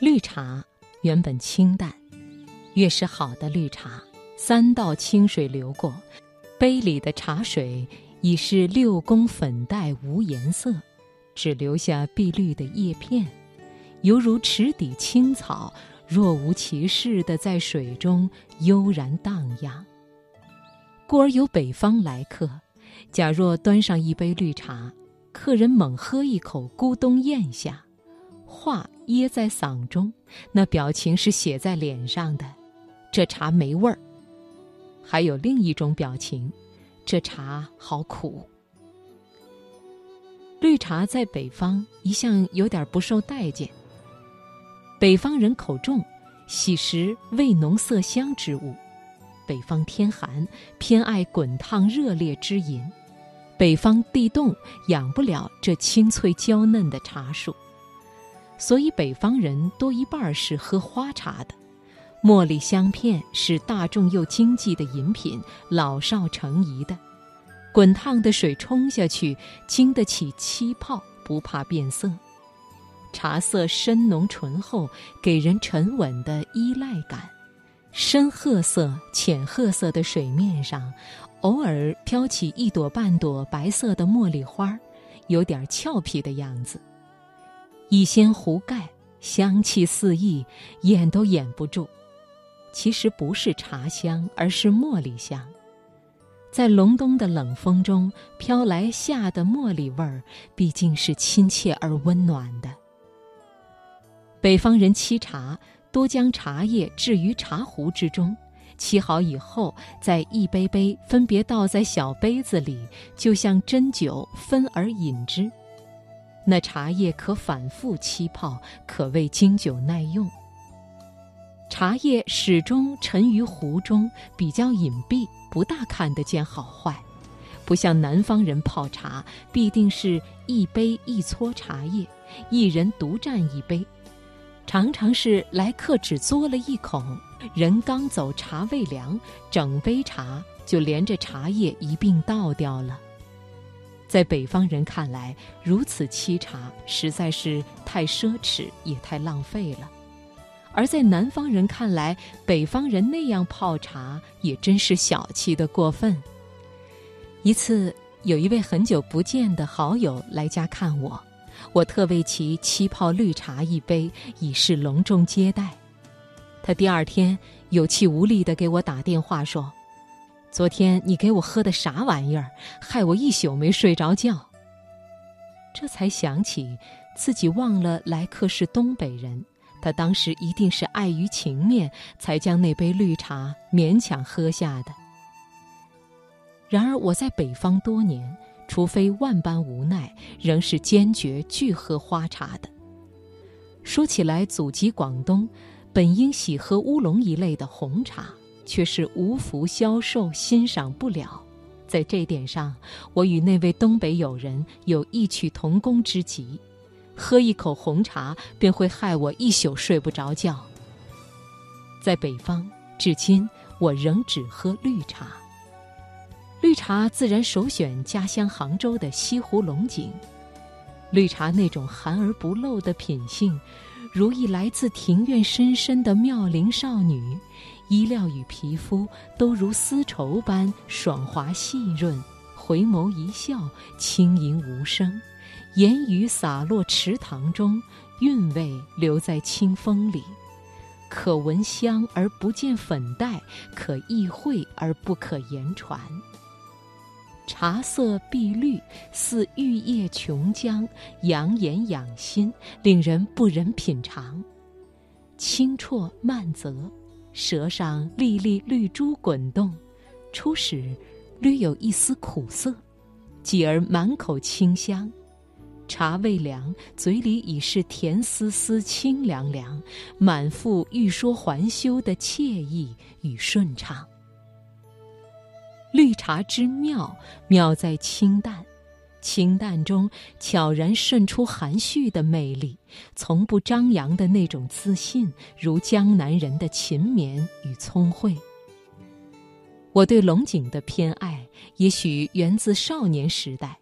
绿茶原本清淡，越是好的绿茶，三道清水流过，杯里的茶水已是六宫粉黛无颜色，只留下碧绿的叶片，犹如池底青草，若无其事地在水中悠然荡漾。故而有北方来客，假若端上一杯绿茶，客人猛喝一口，咕咚咽下。话噎在嗓中，那表情是写在脸上的。这茶没味儿。还有另一种表情，这茶好苦。绿茶在北方一向有点不受待见。北方人口重，喜食味浓色香之物。北方天寒，偏爱滚烫热烈之饮。北方地冻，养不了这清脆娇嫩的茶树。所以北方人多一半是喝花茶的，茉莉香片是大众又经济的饮品，老少成宜的。滚烫的水冲下去，经得起气泡，不怕变色。茶色深浓醇厚，给人沉稳的依赖感。深褐色、浅褐色的水面上，偶尔飘起一朵半朵白色的茉莉花，有点俏皮的样子。一掀壶盖，香气四溢，掩都掩不住。其实不是茶香，而是茉莉香。在隆冬的冷风中飘来夏的茉莉味儿，毕竟是亲切而温暖的。北方人沏茶，多将茶叶置于茶壶之中，沏好以后，再一杯杯分别倒在小杯子里，就像斟酒，分而饮之。那茶叶可反复沏泡，可谓经久耐用。茶叶始终沉于壶中，比较隐蔽，不大看得见好坏。不像南方人泡茶，必定是一杯一撮茶叶，一人独占一杯，常常是来客只嘬了一口，人刚走，茶未凉，整杯茶就连着茶叶一并倒掉了。在北方人看来，如此沏茶实在是太奢侈，也太浪费了；而在南方人看来，北方人那样泡茶也真是小气的过分。一次，有一位很久不见的好友来家看我，我特为其沏泡绿茶一杯，以示隆重接待。他第二天有气无力地给我打电话说。昨天你给我喝的啥玩意儿，害我一宿没睡着觉。这才想起自己忘了来客是东北人，他当时一定是碍于情面，才将那杯绿茶勉强喝下的。然而我在北方多年，除非万般无奈，仍是坚决拒喝花茶的。说起来，祖籍广东，本应喜喝乌龙一类的红茶。却是无福消受，欣赏不了。在这点上，我与那位东北友人有异曲同工之极。喝一口红茶，便会害我一宿睡不着觉。在北方，至今我仍只喝绿茶。绿茶自然首选家乡杭州的西湖龙井。绿茶那种含而不露的品性，如一来自庭院深深的妙龄少女。衣料与皮肤都如丝绸般爽滑细润，回眸一笑，轻盈无声，言语洒落池塘中，韵味留在清风里，可闻香而不见粉黛，可意会而不可言传。茶色碧绿，似玉液琼浆，养眼养心，令人不忍品尝。清啜慢啧。舌上粒粒绿珠滚动，初始略有一丝苦涩，继而满口清香。茶未凉，嘴里已是甜丝丝、清凉凉，满腹欲说还休的惬意与顺畅。绿茶之妙，妙在清淡。清淡中悄然渗出含蓄的魅力，从不张扬的那种自信，如江南人的勤勉与聪慧。我对龙井的偏爱，也许源自少年时代，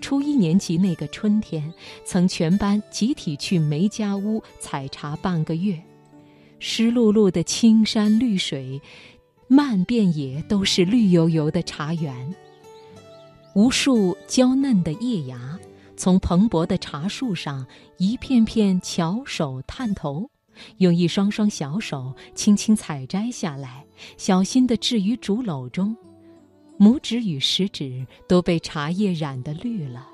初一年级那个春天，曾全班集体去梅家坞采茶半个月。湿漉漉的青山绿水，漫遍野都是绿油油的茶园。无数娇嫩的叶芽，从蓬勃的茶树上一片片巧手探头，用一双双小手轻轻采摘下来，小心地置于竹篓中。拇指与食指都被茶叶染得绿了。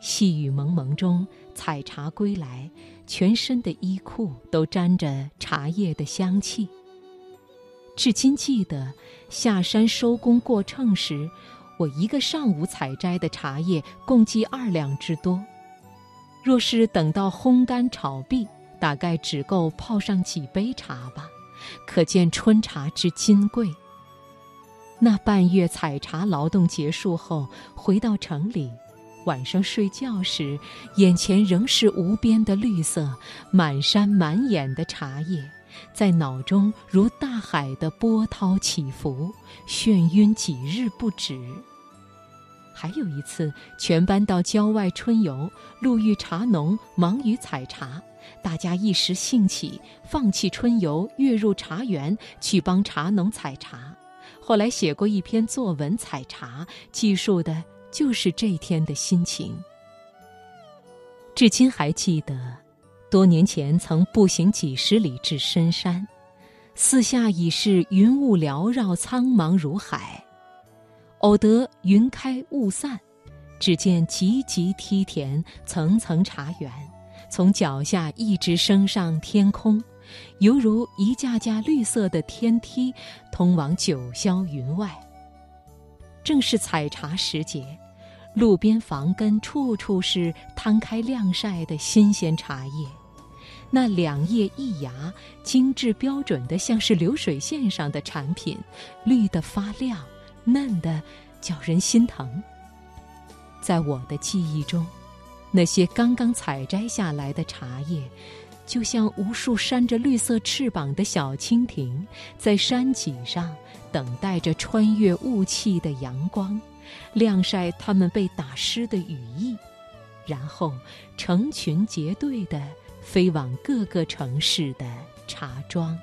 细雨蒙蒙中，采茶归来，全身的衣裤都沾着茶叶的香气。至今记得下山收工过秤时，我一个上午采摘的茶叶共计二两之多。若是等到烘干炒毕，大概只够泡上几杯茶吧。可见春茶之金贵。那半月采茶劳动结束后，回到城里，晚上睡觉时，眼前仍是无边的绿色，满山满眼的茶叶，在脑中如大海的波涛起伏，眩晕几日不止。还有一次，全班到郊外春游，路遇茶农忙于采茶，大家一时兴起，放弃春游，跃入茶园去帮茶农采茶。后来写过一篇作文采茶，记述的就是这天的心情。至今还记得，多年前曾步行几十里至深山，四下已是云雾缭绕，苍茫如海。偶得云开雾散，只见急急梯田，层层茶园，从脚下一直升上天空。犹如一架架绿色的天梯，通往九霄云外。正是采茶时节，路边房根处处是摊开晾晒的新鲜茶叶，那两叶一芽，精致标准的，像是流水线上的产品，绿得发亮，嫩得叫人心疼。在我的记忆中，那些刚刚采摘下来的茶叶。就像无数扇着绿色翅膀的小蜻蜓，在山脊上等待着穿越雾气的阳光，晾晒它们被打湿的羽翼，然后成群结队地飞往各个城市的茶庄。